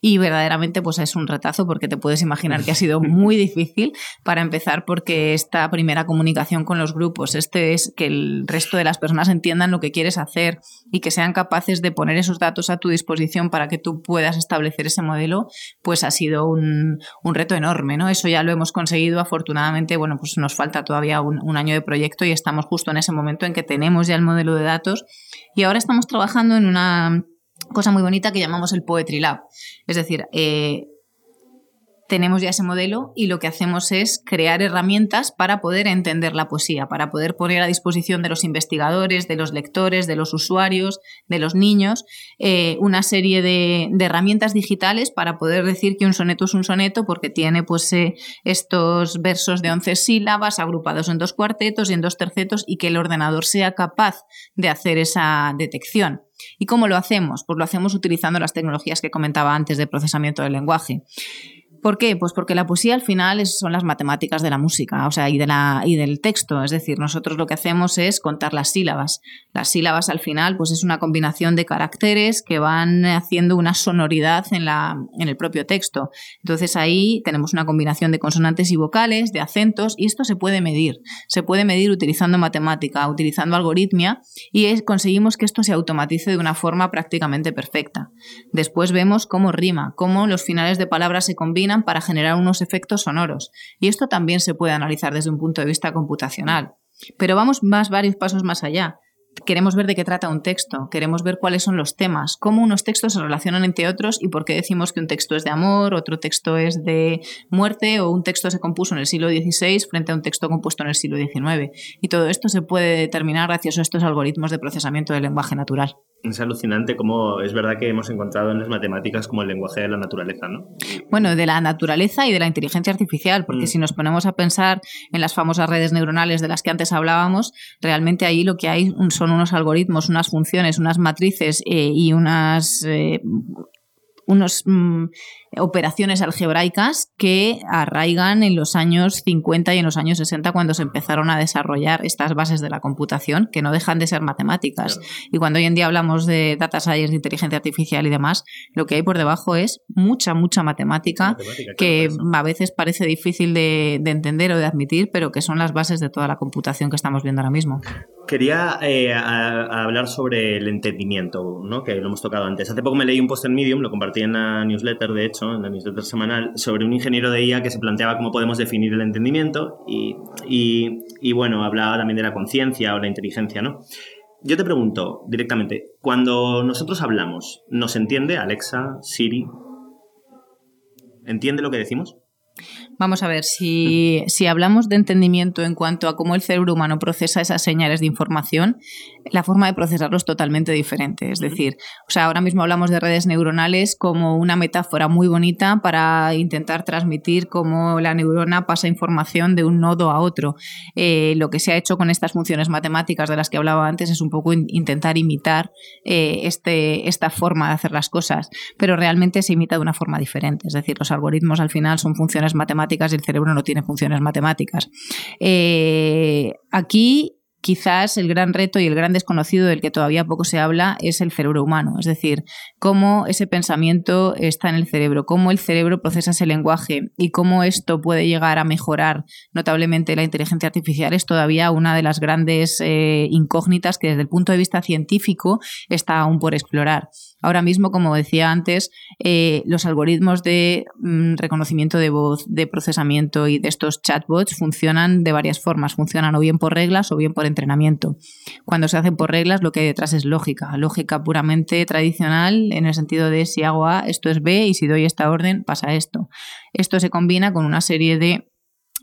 Y verdaderamente pues es un retazo porque te puedes imaginar que ha sido muy difícil para empezar porque esta primera comunicación con los grupos, este es que el resto de las personas entiendan lo que quieres hacer y que sean capaces de poner esos datos a tu disposición para que tú puedas establecer ese modelo, pues ha sido un, un reto enorme, ¿no? Eso ya lo hemos conseguido, afortunadamente, bueno, pues nos falta todavía un, año de proyecto y estamos justo en ese momento en que tenemos ya el modelo de datos y ahora estamos trabajando en una cosa muy bonita que llamamos el Poetry Lab. Es decir, eh, tenemos ya ese modelo y lo que hacemos es crear herramientas para poder entender la poesía, para poder poner a disposición de los investigadores, de los lectores, de los usuarios, de los niños, eh, una serie de, herramientas digitales para poder decir que un soneto es un soneto porque tiene pues, eh, estos versos de 11 sílabas agrupados en dos cuartetos y en dos tercetos y que el ordenador sea capaz de hacer esa detección. ¿Y cómo lo hacemos? Pues lo hacemos utilizando las tecnologías que comentaba antes de procesamiento del lenguaje. ¿Por qué? Pues porque la poesía al final son las matemáticas de la música, o sea, y, de la, y del texto. Es decir, nosotros lo que hacemos es contar las sílabas. Las sílabas al final, pues es una combinación de caracteres que van haciendo una sonoridad en, la, en el propio texto. Entonces ahí tenemos una combinación de consonantes y vocales, de acentos, y esto se puede medir. Se puede medir utilizando matemática, utilizando algoritmia, y conseguimos que esto se automatice de una forma prácticamente perfecta. Después vemos cómo rima, cómo los finales de palabras se combinan para generar unos efectos sonoros. Y esto también se puede analizar desde un punto de vista computacional. Pero vamos más varios pasos más allá. Queremos ver de qué trata un texto, queremos ver cuáles son los temas, cómo unos textos se relacionan entre otros y por qué decimos que un texto es de amor, otro texto es de muerte o un texto se compuso en el siglo XVI frente a un texto compuesto en el siglo XIX. Y todo esto se puede determinar gracias a estos algoritmos de procesamiento del lenguaje natural es alucinante cómo es verdad que hemos encontrado en las matemáticas como el lenguaje de la naturaleza, ¿no? Bueno, de la naturaleza y de la inteligencia artificial, porque mm. si nos ponemos a pensar en las famosas redes neuronales de las que antes hablábamos, realmente ahí lo que hay son unos algoritmos, unas funciones, unas matrices eh, y unas... Eh, unos mm, operaciones algebraicas que arraigan en los años 50 y en los años 60 cuando se empezaron a desarrollar estas bases de la computación, que no dejan de ser matemáticas. Y cuando hoy en día hablamos de data science, de inteligencia artificial y demás, lo que hay por debajo es mucha, mucha matemática, que a veces parece difícil de, de entender o de admitir, pero que son las bases de toda la computación que estamos viendo ahora mismo. Quería eh, hablar sobre el entendimiento, ¿no? que lo hemos tocado antes. Hace poco me leí un post en Medium, lo compartí en la newsletter, de hecho, en la newsletter semanal, sobre un ingeniero de IA que se planteaba cómo podemos definir el entendimiento y, y, bueno, hablaba también de la conciencia o la inteligencia. ¿no? Yo te pregunto directamente, cuando nosotros hablamos, ¿nos entiende Alexa, Siri? ¿Entiende lo que decimos? Vamos a ver, si, si, hablamos de entendimiento en cuanto a cómo el cerebro humano procesa esas señales de información, la forma de procesarlo es totalmente diferente. Es decir, o sea, ahora mismo hablamos de redes neuronales como una metáfora muy bonita para intentar transmitir cómo la neurona pasa información de un nodo a otro. Eh, lo que se ha hecho con estas funciones matemáticas de las que hablaba antes es un poco intentar imitar eh, este, esta forma de hacer las cosas, pero realmente se imita de una forma diferente. Es decir, los algoritmos al final son funciones matemáticas y el cerebro no tiene funciones matemáticas. Eh, aquí quizás el gran reto y el gran desconocido del que todavía poco se habla es el cerebro humano, es decir, cómo ese pensamiento está en el cerebro, cómo el cerebro procesa ese lenguaje y cómo esto puede llegar a mejorar notablemente la inteligencia artificial es todavía una de las grandes eh, incógnitas que desde el punto de vista científico está aún por explorar. Ahora mismo, como decía antes, eh, los algoritmos de mm, reconocimiento de voz, de procesamiento y de estos chatbots funcionan de varias formas. Funcionan o bien por reglas o bien por entrenamiento. Cuando se hacen por reglas, lo que hay detrás es lógica. Lógica puramente tradicional en el sentido de si hago A, esto es B y si doy esta orden, pasa esto. Esto se combina con una serie de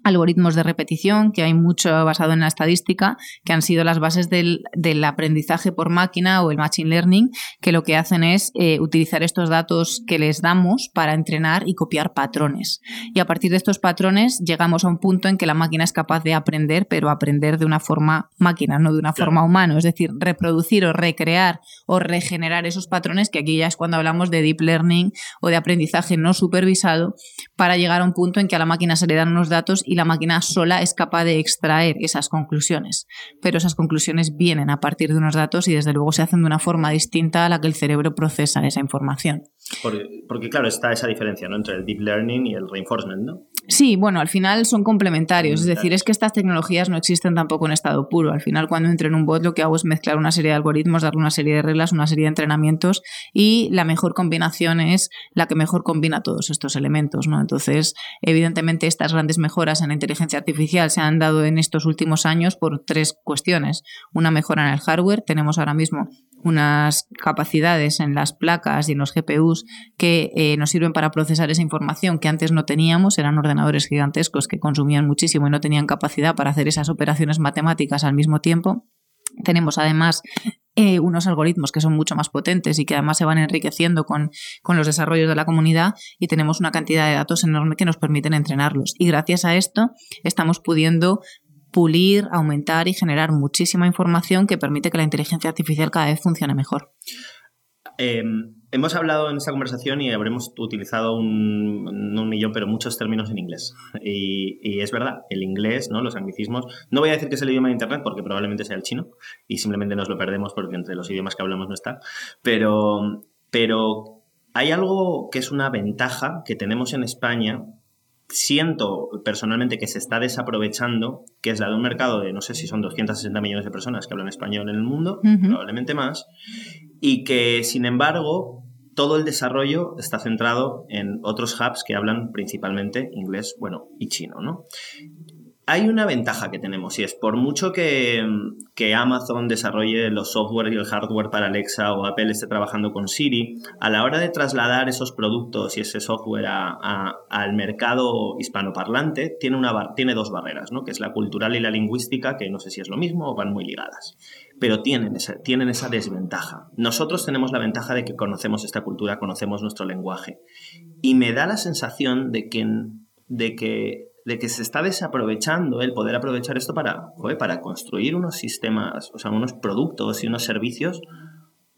algoritmos de repetición, que hay mucho basado en la estadística, que han sido las bases del, aprendizaje por máquina o el machine learning, que lo que hacen es eh, utilizar estos datos que les damos para entrenar y copiar patrones. Y a partir de estos patrones llegamos a un punto en que la máquina es capaz de aprender, pero aprender de una forma máquina, no de una forma humana, es decir, reproducir o recrear o regenerar esos patrones, que aquí ya es cuando hablamos de deep learning o de aprendizaje no supervisado, para llegar a un punto en que a la máquina se le dan unos datos y la máquina sola es capaz de extraer esas conclusiones. Pero esas conclusiones vienen a partir de unos datos y desde luego se hacen de una forma distinta a la que el cerebro procesa esa información. Porque, claro, está esa diferencia ¿no? entre el deep learning y el reinforcement, ¿no? Sí, bueno, al final son complementarios. Es decir, es que estas tecnologías no existen tampoco en estado puro. Al final, cuando entro en un bot, lo que hago es mezclar una serie de algoritmos, darle una serie de reglas, una serie de entrenamientos y la mejor combinación es la que mejor combina todos estos elementos. ¿no? Entonces, evidentemente, estas grandes mejoras en la inteligencia artificial se han dado en estos últimos años por tres cuestiones. Una mejora en el hardware. Tenemos ahora mismo unas capacidades en las placas y en los GPUs que eh, nos sirven para procesar esa información que antes no teníamos, eran ordenadores gigantescos que consumían muchísimo y no tenían capacidad para hacer esas operaciones matemáticas al mismo tiempo. Tenemos además eh, unos algoritmos que son mucho más potentes y que además se van enriqueciendo con, con, los desarrollos de la comunidad y tenemos una cantidad de datos enorme que nos permiten entrenarlos. Y gracias a esto estamos pudiendo pulir, aumentar y generar muchísima información que permite que la inteligencia artificial cada vez funcione mejor. Em, hemos hablado en esta conversación y habremos utilizado un, un millón, pero muchos términos en inglés. Y, es verdad, el inglés, ¿no? los anglicismos. No voy a decir que es el idioma de Internet porque probablemente sea el chino y simplemente nos lo perdemos porque entre los idiomas que hablamos no está. Pero, pero hay algo que es una ventaja que tenemos en España siento personalmente que se está desaprovechando, que es la de un mercado de no sé si son 260 millones de personas que hablan español en el mundo, probablemente más, y que sin embargo todo el desarrollo está centrado en otros hubs que hablan principalmente inglés, bueno, y chino, ¿no? hay una ventaja que tenemos y es por mucho que, Amazon desarrolle los software y el hardware para Alexa o Apple esté trabajando con Siri, a la hora de trasladar esos productos y ese software al mercado hispanoparlante, tiene, una, tiene dos barreras, ¿no? que es la cultural y la lingüística, que no sé si es lo mismo o van muy ligadas, pero tienen esa, tienen esa desventaja. Nosotros tenemos la ventaja de que conocemos esta cultura, conocemos nuestro lenguaje y me da la sensación de que, de que de que se está desaprovechando el poder aprovechar esto para, para construir unos sistemas, o sea, unos productos y unos servicios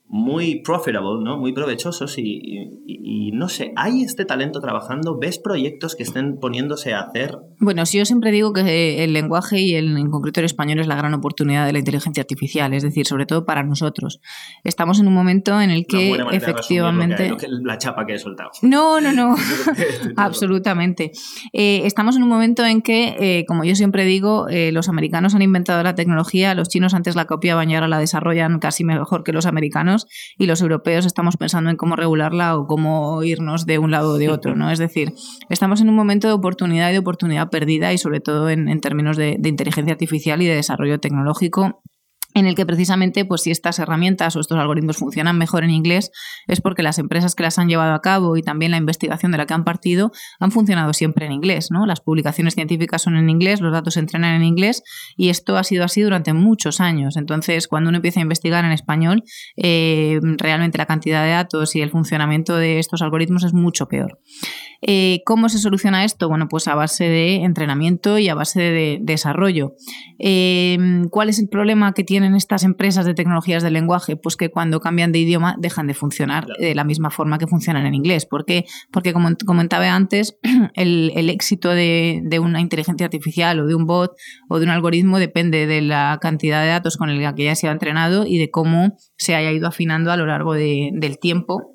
muy profitable, ¿no? Muy provechosos y, no sé, ¿hay este talento trabajando? ¿Ves proyectos que estén poniéndose a hacer? Bueno, sí, yo siempre digo que el lenguaje y el, en concreto el español es la gran oportunidad de la inteligencia artificial, es decir, sobre todo para nosotros. Estamos en un momento en el que efectivamente... la chapa que he soltado. No, no, no, absolutamente. Eh, estamos en un momento en que, eh, como yo siempre digo, eh, los americanos han inventado la tecnología, los chinos antes la copiaban y ahora la desarrollan casi mejor que los americanos y los europeos estamos pensando en cómo regularla o cómo irnos de un lado o de otro, ¿no? Es decir, estamos en un momento de oportunidad y de oportunidad perdida y sobre todo en, términos de inteligencia artificial y de desarrollo tecnológico en el que precisamente, pues si estas herramientas o estos algoritmos funcionan mejor en inglés, es porque las empresas que las han llevado a cabo y también la investigación de la que han partido han funcionado siempre en inglés, ¿no? Las publicaciones científicas son en inglés, los datos se entrenan en inglés y esto ha sido así durante muchos años. Entonces, cuando uno empieza a investigar en español, eh, realmente la cantidad de datos y el funcionamiento de estos algoritmos es mucho peor. Eh, ¿Cómo se soluciona esto? Bueno, pues a base de entrenamiento y a base de, desarrollo. Eh, ¿Cuál es el problema que tienen estas empresas de tecnologías del lenguaje? Pues que cuando cambian de idioma dejan de funcionar de la misma forma que funcionan en inglés. ¿Por qué? Porque como comentaba antes, el, éxito de, una inteligencia artificial o de un bot o de un algoritmo depende de la cantidad de datos con el que ya se ha entrenado y de cómo se haya ido afinando a lo largo del tiempo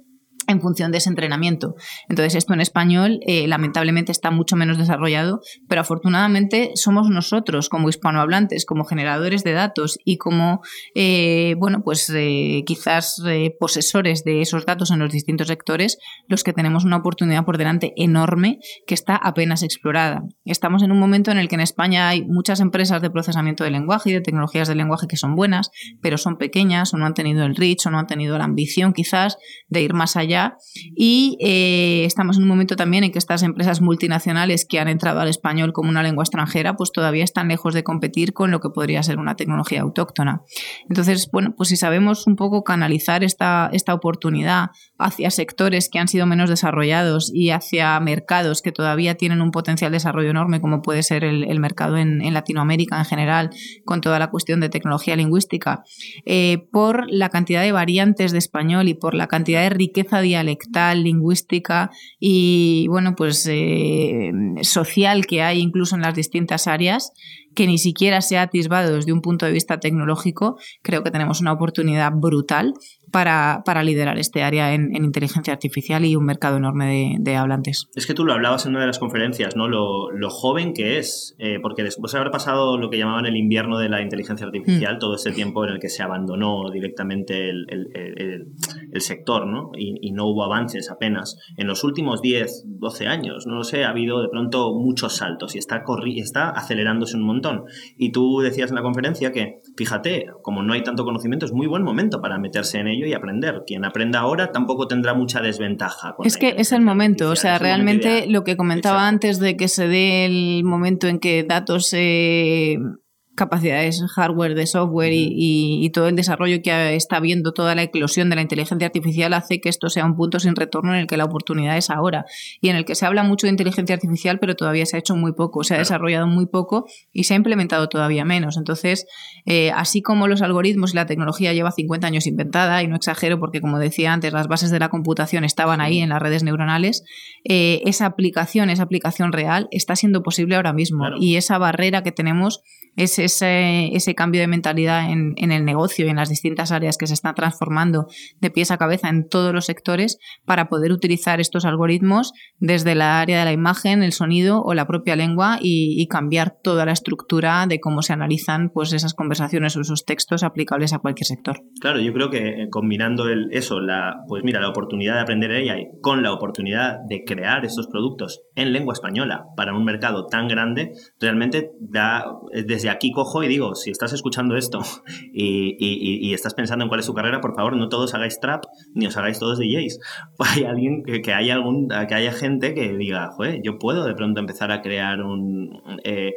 en función de ese entrenamiento. Entonces, esto en español eh, lamentablemente está mucho menos desarrollado, pero afortunadamente somos nosotros como hispanohablantes, como generadores de datos y como, eh, bueno, pues eh, quizás posesores de esos datos en los distintos sectores, los que tenemos una oportunidad por delante enorme que está apenas explorada. Estamos en un momento en el que en España hay muchas empresas de procesamiento de lenguaje y de tecnologías de lenguaje que son buenas, pero son pequeñas o no han tenido el reach o no han tenido la ambición quizás de ir más allá y eh, estamos en un momento también en que estas empresas multinacionales que han entrado al español como una lengua extranjera, pues todavía están lejos de competir con lo que podría ser una tecnología autóctona. Entonces, bueno, pues si sabemos un poco canalizar esta, esta oportunidad hacia sectores que han sido menos desarrollados y hacia mercados que todavía tienen un potencial de desarrollo enorme, como puede ser el, mercado en, Latinoamérica en general, con toda la cuestión de tecnología lingüística, eh, por la cantidad de variantes de español y por la cantidad de riqueza dialectal, lingüística y bueno, pues eh, social que hay incluso en las distintas áreas, que ni siquiera se ha atisbado desde un punto de vista tecnológico, creo que tenemos una oportunidad brutal para, para liderar este área en, inteligencia artificial y un mercado enorme de, hablantes. Es que tú lo hablabas en una de las conferencias, ¿no? Lo, lo joven que es, eh, porque después de haber pasado lo que llamaban el invierno de la inteligencia artificial, mm. todo ese tiempo en el que se abandonó directamente el, el, el, sector, ¿no? Y, y, no hubo avances apenas. En los últimos 10, 12 años, no lo sé, ha habido de pronto muchos saltos y está, está acelerándose un montón. Y tú decías en la conferencia que, fíjate, como no hay tanto conocimiento, es muy buen momento para meterse en ello y aprender. Quien aprenda ahora tampoco tendrá mucha desventaja. es que es el momento, o sea, realmente lo que comentaba antes de que se dé el momento en que datos... Eh, capacidades hardware, de software y, todo el desarrollo que está viendo, toda la eclosión de la inteligencia artificial hace que esto sea un punto sin retorno en el que la oportunidad es ahora. Y en el que se habla mucho de inteligencia artificial, pero todavía se ha hecho muy poco, se ha desarrollado muy poco y se ha implementado todavía menos. Entonces, eh, así como los algoritmos y la tecnología lleva 50 años inventada, y no exagero porque, como decía antes, las bases de la computación estaban ahí en las redes neuronales, eh, esa aplicación, esa aplicación real está siendo posible ahora mismo. Y esa barrera que tenemos es ese, ese cambio de mentalidad en, el negocio y en las distintas áreas que se están transformando de pies a cabeza en todos los sectores para poder utilizar estos algoritmos desde la área de la imagen, el sonido o la propia lengua y, cambiar toda la estructura de cómo se analizan pues, esas conversaciones o esos textos aplicables a cualquier sector. Claro, yo creo que eh, combinando el, eso, la, pues mira, la oportunidad de aprender ella con la oportunidad de crear estos productos en lengua española para un mercado tan grande, realmente da desde aquí cojo y digo, si estás escuchando esto y, estás pensando en cuál es su carrera, por favor, no todos hagáis trap ni os hagáis todos DJs. Hay alguien que, haya algún, que haya gente que diga, joder, yo puedo de pronto empezar a crear un, eh,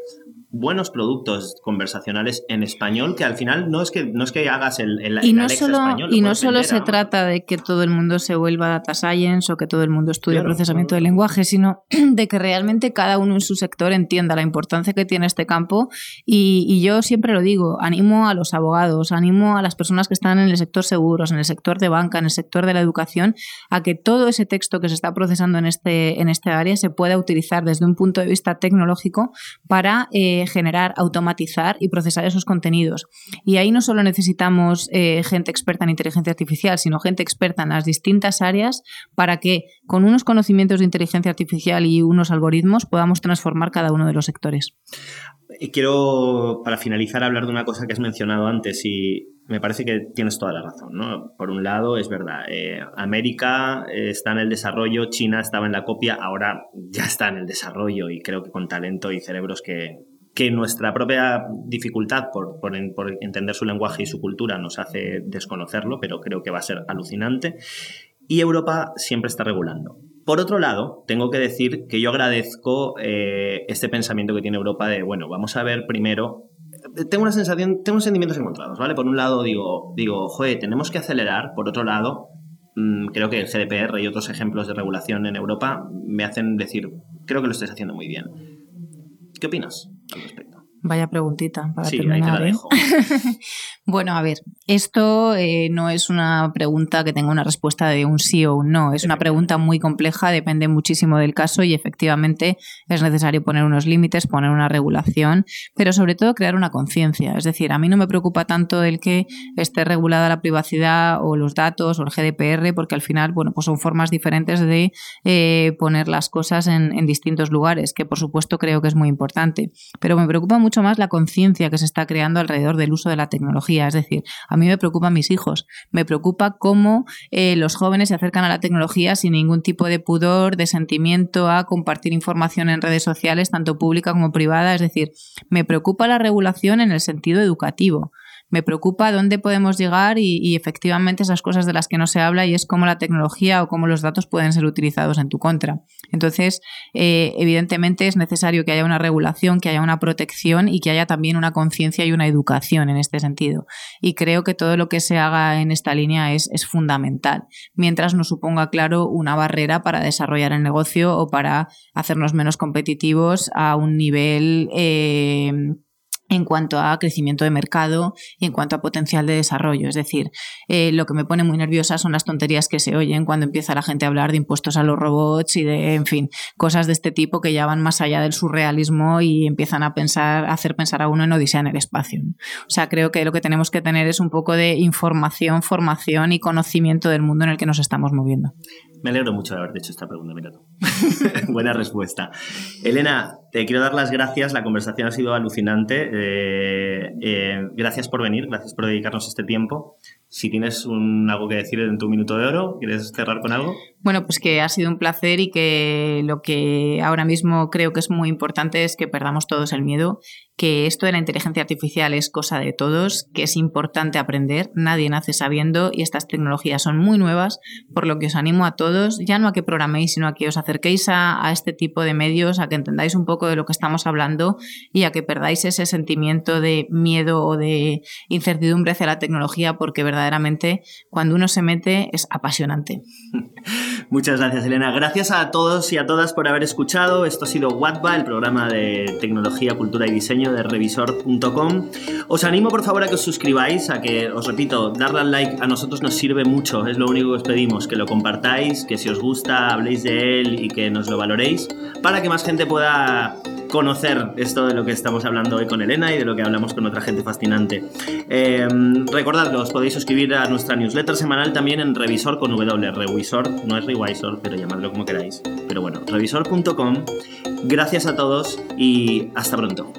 buenos productos conversacionales en español que al final no es que no es que hagas el, el y no solo y no solo se trata de que todo el mundo se vuelva data science o que todo el mundo estudie procesamiento de lenguaje sino de que realmente cada uno en su sector entienda la importancia que tiene este campo. Y, y, yo siempre lo digo animo a los abogados animo a las personas que están en el sector seguros en el sector de banca en el sector de la educación a que todo ese texto que se está procesando en este en este área se pueda utilizar desde un punto de vista tecnológico para eh, generar, automatizar y procesar esos contenidos. Y ahí no solo necesitamos eh, gente experta en inteligencia artificial, sino gente experta en las distintas áreas para que con unos conocimientos de inteligencia artificial y unos algoritmos podamos transformar cada uno de los sectores. Quiero, para finalizar, hablar de una cosa que has mencionado antes y me parece que tienes toda la razón. Por un lado, es verdad, eh, América está en el desarrollo, China estaba en la copia, ahora ya está en el desarrollo y creo que con talento y cerebros que, que nuestra propia dificultad por, por, entender su lenguaje y su cultura nos hace desconocerlo, pero creo que va a ser alucinante. Y Europa siempre está regulando. Por otro lado, tengo que decir que yo agradezco eh, este pensamiento que tiene Europa de, bueno, vamos a ver primero tengo una sensación, tengo sentimientos encontrados, ¿vale? Por un lado digo, digo, joder, tenemos que acelerar, por otro lado, mm, creo que el GDPR y otros ejemplos de regulación en Europa me hacen decir, creo que lo estáis haciendo muy bien. ¿Qué opinas al respecto? Vaya preguntita para terminar. ¿eh? bueno, a ver, esto eh, no es una pregunta que tenga una respuesta de un sí o un no. Es una pregunta muy compleja, depende muchísimo del caso y efectivamente es necesario poner unos límites, poner una regulación, pero sobre todo crear una conciencia. Es decir, a mí no me preocupa tanto el que esté regulada la privacidad o los datos o el GDPR, porque al final, bueno, pues son formas diferentes de eh, poner las cosas en, en distintos lugares, que por supuesto creo que es muy importante. Pero me preocupa mucho mucho más la conciencia que se está creando alrededor del uso de la tecnología. Es decir, a mí me preocupan mis hijos, me preocupa cómo eh, los jóvenes se acercan a la tecnología sin ningún tipo de pudor, de sentimiento a compartir información en redes sociales, tanto pública como privada. Es decir, me preocupa la regulación en el sentido educativo me preocupa dónde podemos llegar y, efectivamente esas cosas de las que no se habla y es cómo la tecnología o cómo los datos pueden ser utilizados en tu contra. Entonces, eh, evidentemente es necesario que haya una regulación, que haya una protección y que haya también una conciencia y una educación en este sentido. Y creo que todo lo que se haga en esta línea es, fundamental, mientras no suponga, claro, una barrera para desarrollar el negocio o para hacernos menos competitivos a un nivel... Eh, en cuanto a crecimiento de mercado y en cuanto a potencial de desarrollo. Es decir, eh, lo que me pone muy nerviosa son las tonterías que se oyen cuando empieza la gente a hablar de impuestos a los robots y de, en fin, cosas de este tipo que ya van más allá del surrealismo y empiezan a pensar, a hacer pensar a uno en Odisea en el espacio. O sea, creo que lo que tenemos que tener es un poco de información, formación y conocimiento del mundo en el que nos estamos moviendo. Me alegro mucho de haberte hecho esta pregunta, mira Buena respuesta. Elena, te quiero dar las gracias. La conversación ha sido alucinante. Eh, eh, gracias por venir, gracias por dedicarnos este tiempo. Si tienes un, algo que decir en tu minuto de oro, ¿quieres cerrar con algo? Bueno, pues que ha sido un placer y que lo que ahora mismo creo que es muy importante es que perdamos todos el miedo, que esto de la inteligencia artificial es cosa de todos, que es importante aprender, nadie nace sabiendo y estas tecnologías son muy nuevas, por lo que os animo a todos, ya no a que programéis, sino a que os acerquéis a, este tipo de medios, a que entendáis un poco de lo que estamos hablando y a que perdáis ese sentimiento de miedo o de incertidumbre hacia la tecnología, porque verdaderamente cuando uno se mete es apasionante. Muchas gracias, Elena. Gracias a todos y a todas por haber escuchado. Esto ha sido Watba, el programa de tecnología, cultura y diseño de revisor.com. Os animo, por favor, a que os suscribáis, a que, os repito, darle al like a nosotros nos sirve mucho. Es lo único que os pedimos, que lo compartáis, que si os gusta, habléis de él y que nos lo valoréis, para que más gente pueda conocer esto de lo que estamos hablando hoy con Elena y de lo que hablamos con otra gente fascinante. Eh, recordad os podéis suscribir a nuestra newsletter semanal también en Revisor con W. Revisor, no es Revisor, pero llamadlo como queráis. Pero bueno, revisor.com. Gracias a todos y hasta pronto.